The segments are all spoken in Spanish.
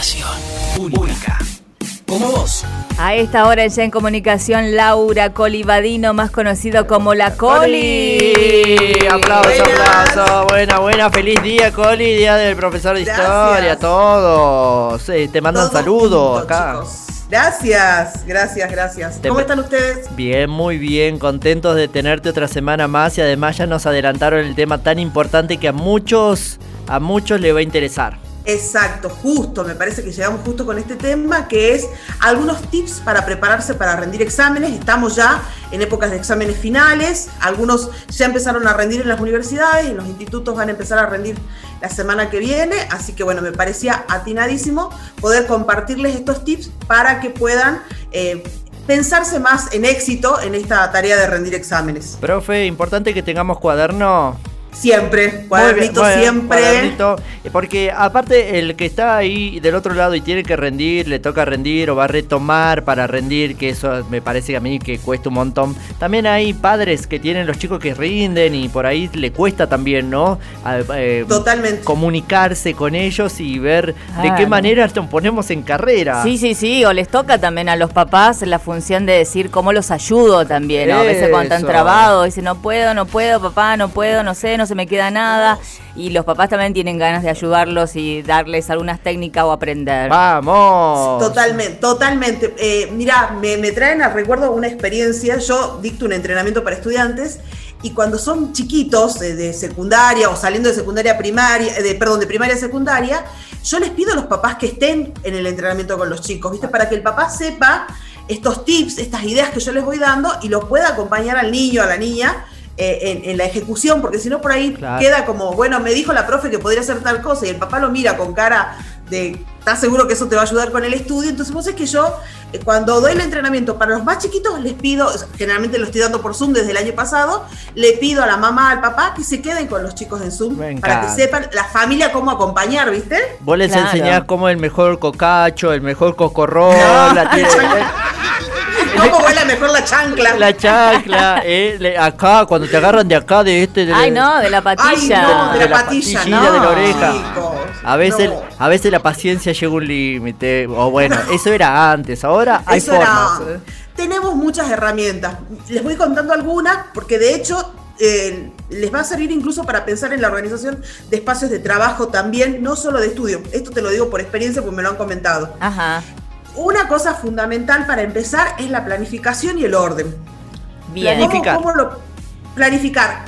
Comunicación única. Como vos. A esta hora ya en comunicación, Laura Colivadino, más conocido como La Coli. Aplauso, aplauso. Buena, buena. Feliz día, Coli. Día del profesor de Gracias. historia. Todos. Eh, te mandan Todos saludos juntos, acá. chicos. Gracias, gracias, gracias. ¿Cómo están ustedes? Bien, muy bien, contentos de tenerte otra semana más y además ya nos adelantaron el tema tan importante que a muchos, a muchos le va a interesar. Exacto, justo, me parece que llegamos justo con este tema, que es algunos tips para prepararse para rendir exámenes. Estamos ya en épocas de exámenes finales, algunos ya empezaron a rendir en las universidades y en los institutos van a empezar a rendir la semana que viene, así que bueno, me parecía atinadísimo poder compartirles estos tips para que puedan eh, pensarse más en éxito en esta tarea de rendir exámenes. Profe, importante que tengamos cuaderno. Siempre, cuadernito bien, siempre. cuadernito. Eh, Porque aparte el que está ahí del otro lado y tiene que rendir, le toca rendir o va a retomar para rendir, que eso me parece a mí que cuesta un montón. También hay padres que tienen los chicos que rinden y por ahí le cuesta también, ¿no? A- eh, Totalmente. Comunicarse con ellos y ver de qué manera nos ponemos en carrera. Sí, sí, sí, o les toca también a los papás la función de decir cómo los ayudo también, ¿no? A veces cuando están trabados, dicen no puedo, no puedo, papá, no puedo, no sé, no se me queda nada. Y los papás también tienen ganas de ayudarlos y darles algunas técnicas o aprender. Vamos. Totalmente, totalmente. Eh, mira, me, me traen a recuerdo una experiencia. Yo dicto un entrenamiento para estudiantes y cuando son chiquitos eh, de secundaria o saliendo de secundaria primaria, eh, de, perdón, de primaria a secundaria, yo les pido a los papás que estén en el entrenamiento con los chicos, ¿viste? Para que el papá sepa estos tips, estas ideas que yo les voy dando y los pueda acompañar al niño, a la niña. Eh, en, en la ejecución, porque si no por ahí Claro. queda como, bueno, me dijo la profe que podría hacer tal cosa y el papá lo mira con cara de, ¿estás seguro que eso te va a ayudar con el estudio? Entonces vos es que yo, eh, cuando doy el entrenamiento para los más chiquitos, les pido, generalmente lo estoy dando por Zoom desde el año pasado, le pido a la mamá, al papá, que se queden con los chicos en Zoom, para que sepan la familia cómo acompañar, ¿viste? Vos les Claro. enseñás cómo el mejor cocacho, el mejor cocorrol, No. la tiene- ¿Cómo vuela mejor la chancla? La chancla, eh, le- acá, cuando te agarran de acá, de este. de- Ay, no, de la Ay, patilla. no, de la, De la patilla, patillita no. de la oreja. chicos, A veces, no. a veces la paciencia llega a un límite. O bueno, eso era antes, ahora hay Eso era- formas. eh. Tenemos muchas herramientas. Les voy contando algunas porque de hecho eh, les va a servir incluso para pensar en la organización de espacios de trabajo también, no solo de estudio. Esto te lo digo por experiencia porque me lo han comentado. Ajá, Una cosa fundamental para empezar es la planificación y el orden. bien. ¿Cómo- Planificar. cómo lo- planificar.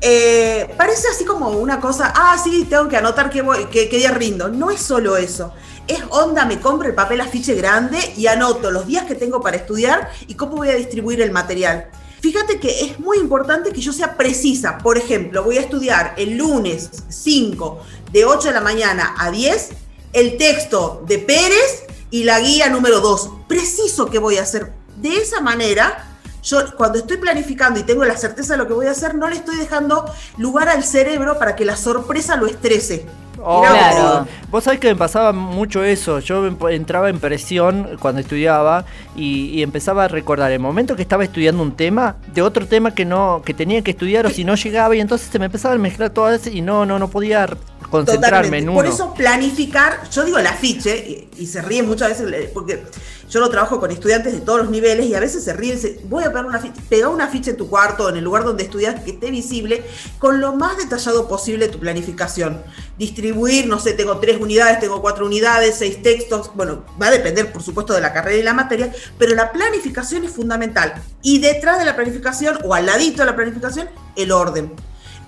Eh, parece así como una cosa, ah, sí, tengo que anotar qué, voy, qué, qué día rindo. No es solo eso. Es onda, me compro el papel afiche grande y anoto los días que tengo para estudiar y cómo voy a distribuir el material. Fíjate que es muy importante que yo sea precisa. Por ejemplo, voy a estudiar el lunes 5 de 8 de la mañana a 10 el texto de Pérez y la guía número 2. Preciso que voy a hacer. De esa manera, yo cuando estoy planificando y tengo la certeza de lo que voy a hacer, no le estoy dejando lugar al cerebro para que la sorpresa lo estrese. Oh. Claro. Vos sabés que me pasaba mucho eso. Yo em- entraba en presión cuando estudiaba y, y empezaba a recordar el momento que estaba estudiando un tema de otro tema que no que tenía que estudiar o si no llegaba y entonces se me empezaba a mezclar todo eso y no no no podía concentrarme Totalmente. en uno. Por eso planificar, yo digo el afiche, y, y se ríen muchas veces, porque yo lo trabajo con estudiantes de todos los niveles y a veces se ríen, dicen, voy a pegar una afiche, pega una afiche en tu cuarto, en el lugar donde estudias, que esté visible, con lo más detallado posible tu planificación. Distribuir, no sé, tengo tres unidades, tengo cuatro unidades, seis textos, bueno, va a depender por supuesto de la carrera y la materia, pero la planificación es fundamental. Y detrás de la planificación, o al ladito de la planificación, el orden.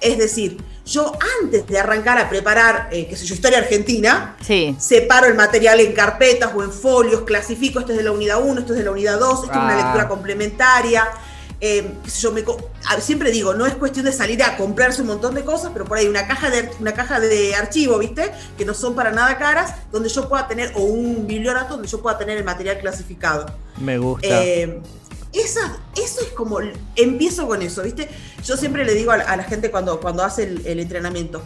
Es decir, yo antes de arrancar a preparar, eh, qué sé yo, historia argentina, Sí. separo el material en carpetas o en folios, clasifico, esto es de la unidad 1, esto es de la unidad 2, esto es una Ah. lectura complementaria. eh, qué sé yo, me siempre digo, no es cuestión de salir a comprarse un montón de cosas, pero por ahí una caja de, una caja de archivo, ¿viste? Que no son para nada caras, donde yo pueda tener, o un bibliorato donde yo pueda tener el material clasificado. Me gusta. Eh, esa, eso es como, empiezo con eso, ¿viste? Yo siempre le digo a la, gente cuando, cuando hace el, el entrenamiento,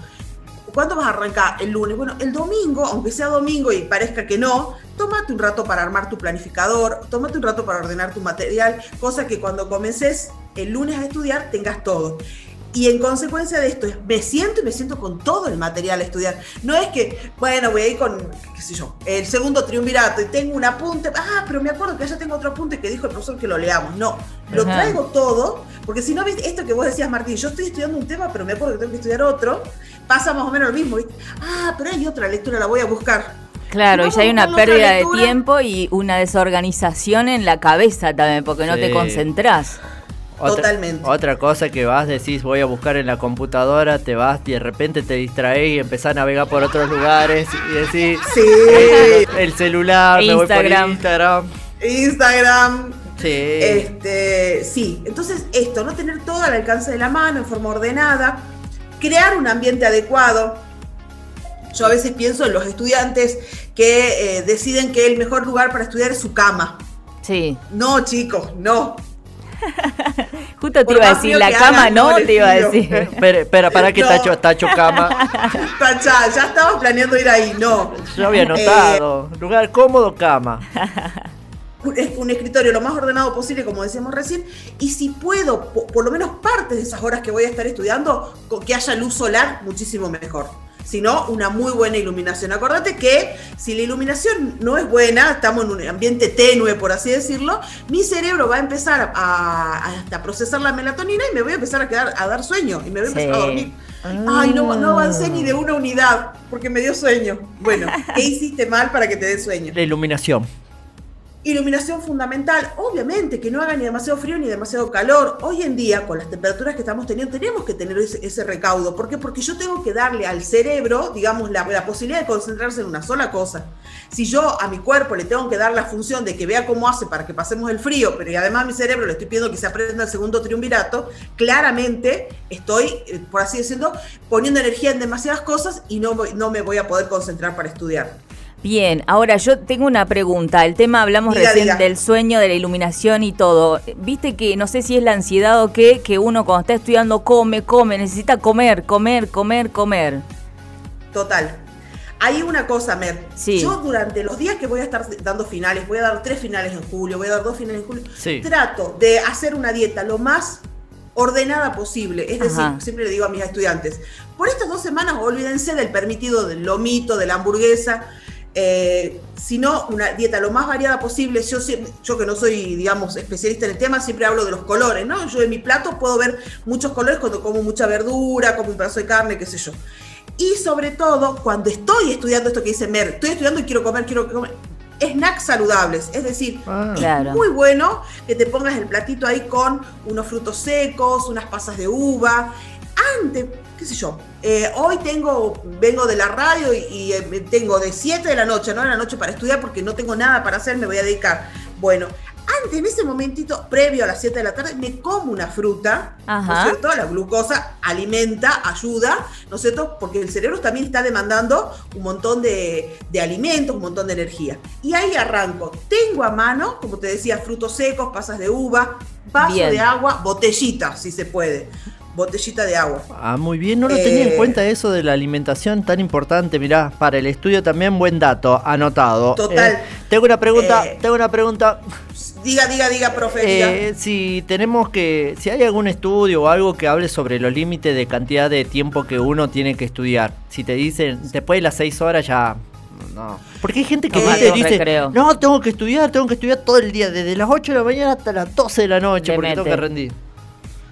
¿cuándo vas a arrancar? El lunes. Bueno, el domingo, aunque sea domingo y parezca que no, tómate un rato para armar tu planificador, tómate un rato para ordenar tu material, cosa que cuando comences el lunes a estudiar tengas todo. Y en consecuencia de esto, me siento y me siento con todo el material a estudiar. No es que, bueno, voy a ir con, qué sé yo, el segundo triunvirato y tengo un apunte. Ah, pero me acuerdo que ya tengo otro apunte que dijo el profesor que lo leamos. No, lo Ajá. traigo todo, porque si no, ¿viste? esto que vos decías, Martín, yo estoy estudiando un tema, pero me acuerdo que tengo que estudiar otro, pasa más o menos lo mismo. ¿viste? Ah, pero hay otra lectura, la voy a buscar. Claro, y ya hay una pérdida de tiempo y una desorganización en la cabeza también, porque no te concentrás. Otra- Totalmente. Otra cosa que vas, decís, voy a buscar en la computadora, te vas y de repente te distraes y empezás a navegar por otros lugares y decís, Sí, el celular, me voy Instagram. por Instagram. Instagram. Sí. Este, sí, entonces esto, no tener todo al alcance de la mano, en forma ordenada, crear un ambiente adecuado. Yo a veces pienso en los estudiantes que eh, deciden que el mejor lugar para estudiar es su cama. Sí. No, chicos, no. Justo te Por iba a decir, la cama no, te iba a decir. Espera, espera, para que No. tacho, tacho cama. Tacha, ya estaba planeando ir ahí, no. Yo había anotado. Lugar cómodo, cama. un- es un escritorio lo más ordenado posible, como decíamos recién, y si puedo, po- por, lo menos parte de esas horas que voy a estar estudiando, con que haya luz solar, muchísimo mejor. Si no, una muy buena iluminación. Acordate que si la iluminación no es buena, estamos en un ambiente tenue, por así decirlo, mi cerebro va a empezar a, procesar la melatonina y me voy a empezar a quedar a dar sueño y me voy a empezar Sí. a dormir. Ay, no, no avancé ni de una unidad porque me dio sueño. Bueno, ¿qué hiciste mal para que te dé sueño? La iluminación. Iluminación fundamental, obviamente que no haga ni demasiado frío ni demasiado calor. Hoy en día, con las temperaturas que estamos teniendo, tenemos que tener ese, ese recaudo. ¿Por qué? Porque yo tengo que darle al cerebro, digamos, la, la posibilidad de concentrarse en una sola cosa. Si yo a mi cuerpo le tengo que dar la función de que vea cómo hace para que pasemos el frío, pero y además a mi cerebro le estoy pidiendo que se aprenda el segundo triunvirato, claramente estoy, eh, por así decirlo, poniendo energía en demasiadas cosas y no, no me voy a poder concentrar para estudiar. Bien, ahora yo tengo una pregunta. El tema hablamos Diga, recién diga. del sueño, de la iluminación y todo. Viste que no sé si es la ansiedad o qué, que uno cuando está estudiando come, come, necesita comer, comer, comer, comer. Total. Hay una cosa, Mer. Sí. Yo durante los días que voy a estar dando finales, voy a dar tres finales en julio, voy a dar dos finales en julio, Sí. trato de hacer una dieta lo más ordenada posible. Es decir, Ajá. siempre le digo a mis estudiantes, por estas dos semanas olvídense del permitido del lomito, de la hamburguesa, eh, sino una dieta lo más variada posible. Yo, yo que no soy, digamos, especialista en el tema, siempre hablo de los colores, ¿no? Yo en mi plato puedo ver muchos colores cuando como mucha verdura, como un pedazo de carne, qué sé yo. Y sobre todo, cuando estoy estudiando esto que dice Mer, estoy estudiando y quiero comer, quiero comer, snacks saludables. Es decir, Ah. es Claro. muy bueno que te pongas el platito ahí con unos frutos secos, unas pasas de uva. Antes, qué sé yo, eh, hoy tengo, vengo de la radio y, y, eh, tengo de 7 de la noche, no de la noche para estudiar porque no tengo nada para hacer, me voy a dedicar. Bueno, antes, en ese momentito, previo a las 7 de la tarde, me como una fruta, ¿no Ajá. es cierto? La glucosa alimenta, ayuda, ¿no es cierto? Porque el cerebro también está demandando un montón de, de alimentos, un montón de energía. Y ahí arranco. Tengo a mano, como te decía, frutos secos, pasas de uva, vaso Bien. de agua, botellita, si se puede. Botellita de agua. Ah, muy bien, no lo tenía en Eh, cuenta eso de la alimentación tan importante. Mirá, para el estudio también buen dato, anotado. Total. Eh, tengo una pregunta, Eh, tengo una pregunta. Diga, diga, diga, profe. diga. Si tenemos que, si hay algún estudio o algo que hable sobre los límites de cantidad de tiempo que uno tiene que estudiar. Si te dicen, después de las 6 horas ya... No. Porque hay gente que un dice, recreo. no, tengo que estudiar, tengo que estudiar todo el día, desde las 8 de la mañana hasta las 12 de la noche, Le porque tengo que rendir.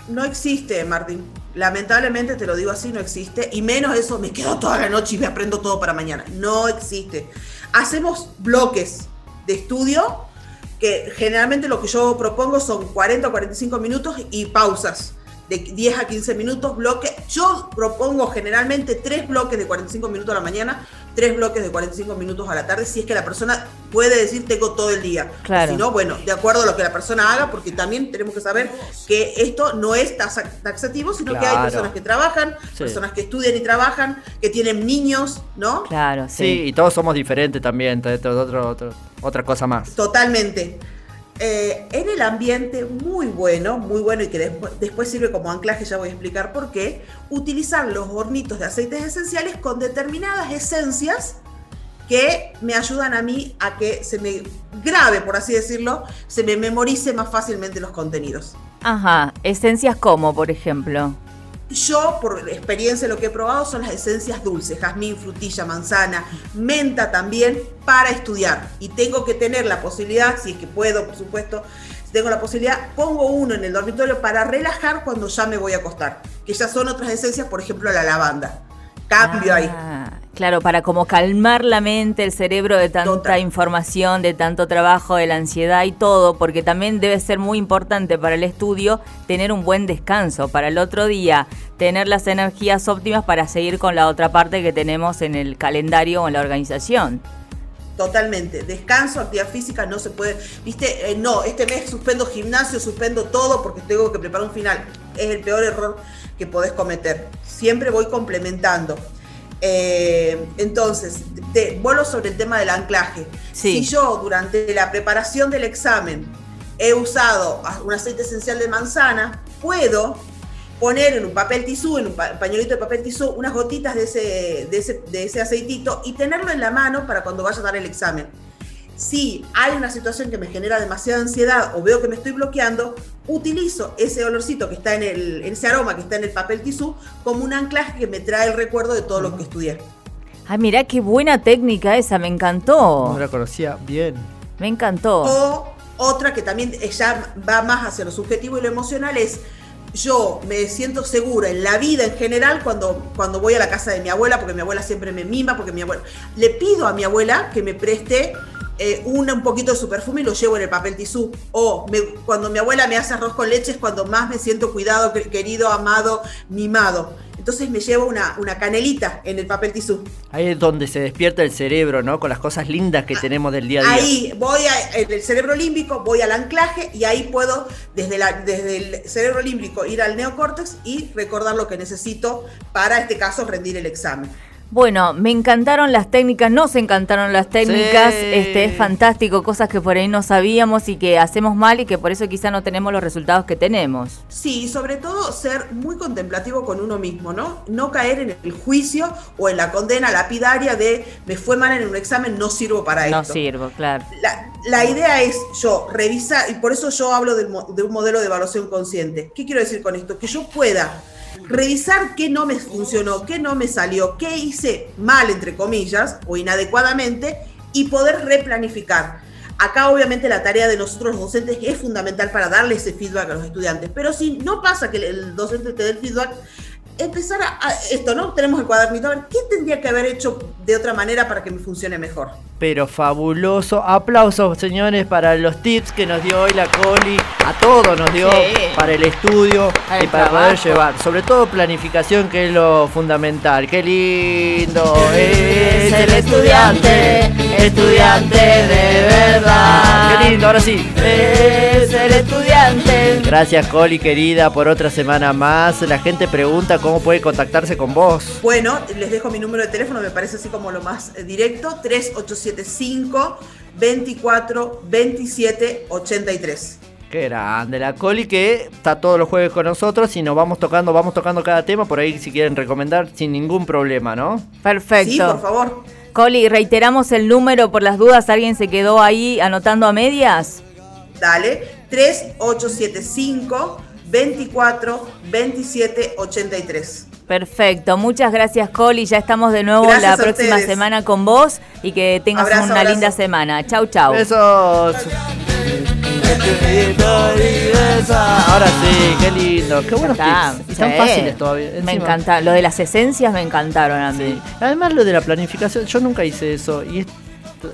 No existe, Martín. Lamentablemente te lo digo así, no existe. Y menos eso, me quedo toda la noche y me aprendo todo para mañana. No existe. Hacemos bloques de estudio que generalmente lo que yo propongo son 40 o 45 minutos y pausas de 10 a 15 minutos, bloque. Yo propongo generalmente tres bloques de 45 minutos a la mañana, tres bloques de 45 minutos a la tarde, si es que la persona puede decir tengo todo el día. Claro. Si no, bueno, de acuerdo a lo que la persona haga, porque también tenemos que saber que esto no es taxa- taxativo, sino que hay personas que trabajan, Sí. personas que estudian y trabajan, que tienen niños, ¿no? Claro, Sí, sí. y todos somos diferentes también, otro- otra cosa más. Totalmente. Eh, en el ambiente muy bueno, muy bueno y que después, después sirve como anclaje, ya voy a explicar por qué, utilizar los hornitos de aceites esenciales con determinadas esencias que me ayudan a mí a que se me grabe, por así decirlo, se me memorice más fácilmente los contenidos. Ajá, esencias como, por ejemplo. Yo, por experiencia, lo que he probado son las esencias dulces, jazmín, frutilla, manzana, menta también, para estudiar. Y tengo que tener la posibilidad, si es que puedo, por supuesto, si tengo la posibilidad, pongo uno en el dormitorio para relajar cuando ya me voy a acostar, que ya son otras esencias, por ejemplo, la lavanda. Cambio ahí. Claro, para como calmar la mente, el cerebro de tanta Total. información, de tanto trabajo, de la ansiedad y todo, porque también debe ser muy importante para el estudio tener un buen descanso, para el otro día tener las energías óptimas para seguir con la otra parte que tenemos en el calendario o en la organización. Totalmente. Descanso, actividad física, no se puede. Viste, Eh, no, este mes suspendo gimnasio, suspendo todo porque tengo que preparar un final. Es el peor error que podés cometer. Siempre voy complementando. Eh, entonces, te, vuelvo sobre el tema del anclaje. Sí. Si yo durante la preparación del examen he usado un aceite esencial de manzana, puedo poner en un papel tisú, en un pa- pañuelito de papel tisú, unas gotitas de ese, de, ese, de ese aceitito y tenerlo en la mano para cuando vaya a dar el examen. Si hay una situación que me genera demasiada ansiedad o veo que me estoy bloqueando, utilizo ese olorcito que está en el, ese aroma que está en el papel tisú como un anclaje que me trae el recuerdo de todo lo que estudié. Ay, mirá qué buena técnica esa, me No encantó. la conocía bien. Me encantó. O otra que también ya va más hacia lo subjetivo y lo emocional es yo me siento segura en la vida en general cuando, cuando voy a la casa de mi abuela, porque mi abuela siempre me mima, porque mi abuela... Le pido a mi abuela que me preste eh, una, un poquito de su perfume y lo llevo en el papel tisú. O me- cuando mi abuela me hace arroz con leche es cuando más me siento cuidado, que- querido, amado, mimado. Entonces me llevo una, una canelita en el papel tisú. Ahí es donde se despierta el cerebro, ¿no? Con las cosas lindas que tenemos del día a día. Ahí voy a- en el cerebro límbico, voy al anclaje y ahí puedo desde, la, desde el cerebro límbico ir al neocórtex y recordar lo que necesito para este caso rendir el examen. Bueno, me encantaron las técnicas, nos encantaron las técnicas, Sí. este es fantástico, cosas que por ahí no sabíamos y que hacemos mal y que por eso quizá no tenemos los resultados que tenemos. Sí, y sobre todo ser muy contemplativo con uno mismo, ¿no? No caer en el juicio o en la condena lapidaria de me fue mal en un examen, no sirvo para No esto. sirvo, claro. La, la idea es yo revisar, y por eso yo hablo mo- de un modelo de evaluación consciente. ¿Qué quiero decir con esto? Que yo pueda revisar qué no me funcionó, qué no me salió, qué hice mal, entre comillas, o inadecuadamente, y poder replanificar. Acá obviamente la tarea de nosotros los docentes es fundamental para darle ese feedback a los estudiantes, pero si no pasa que el docente te dé el feedback, empezar a, a esto, ¿no? Tenemos el cuadernito, a ver, ¿qué tendría que haber hecho de otra manera para que me funcione mejor? Pero fabuloso. Aplausos, señores, para los tips que nos dio hoy la Coli. A todos nos dio Sí. para el estudio y para poder llevar. Sobre todo planificación, que es lo fundamental. ¡Qué lindo! Es el estudiante, estudiante de verdad. ¡Qué lindo! Ahora sí. Es el estudiante. Gracias, Coli, querida, por otra semana más. La gente pregunta cómo puede contactarse con vos. Bueno, les dejo mi número de teléfono, me parece así como lo más eh, directo, 3875 24 27 83. Qué grande, la Coli que está todos los jueves con nosotros y nos vamos tocando, vamos tocando cada tema, por ahí si quieren recomendar sin ningún problema, ¿no? Perfecto. Sí, por favor. Coli, reiteramos el número por las dudas, ¿alguien se quedó ahí anotando a medias? Dale, 3875 24 27 83. Perfecto, muchas gracias Coli, ya estamos de nuevo Gracias la próxima ustedes. semana con vos y que tengas Abrazo, una abrazo. linda semana. Chau, chau. Besos. Ahora sí, qué lindo, qué buenos Está, tips. Y Están sí. fáciles todavía. Me encanta, lo de las esencias me encantaron a mí. Sí. Además lo de la planificación, yo nunca hice eso y es-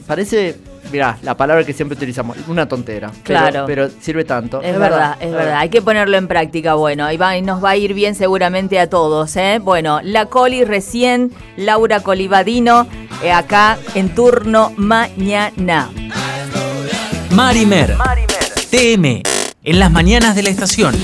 parece, mirá, la palabra que siempre utilizamos, una tontera. Pero- Claro. Pero, sirve tanto. Es verdad, es verdad. Hay que ponerlo en práctica. Bueno, y, va- y nos va a ir bien seguramente a todos. ¿eh? Bueno, la Coli recién, Laura Colivadino, eh, acá en turno mañana. Marimer. TM. En las mañanas de la estación.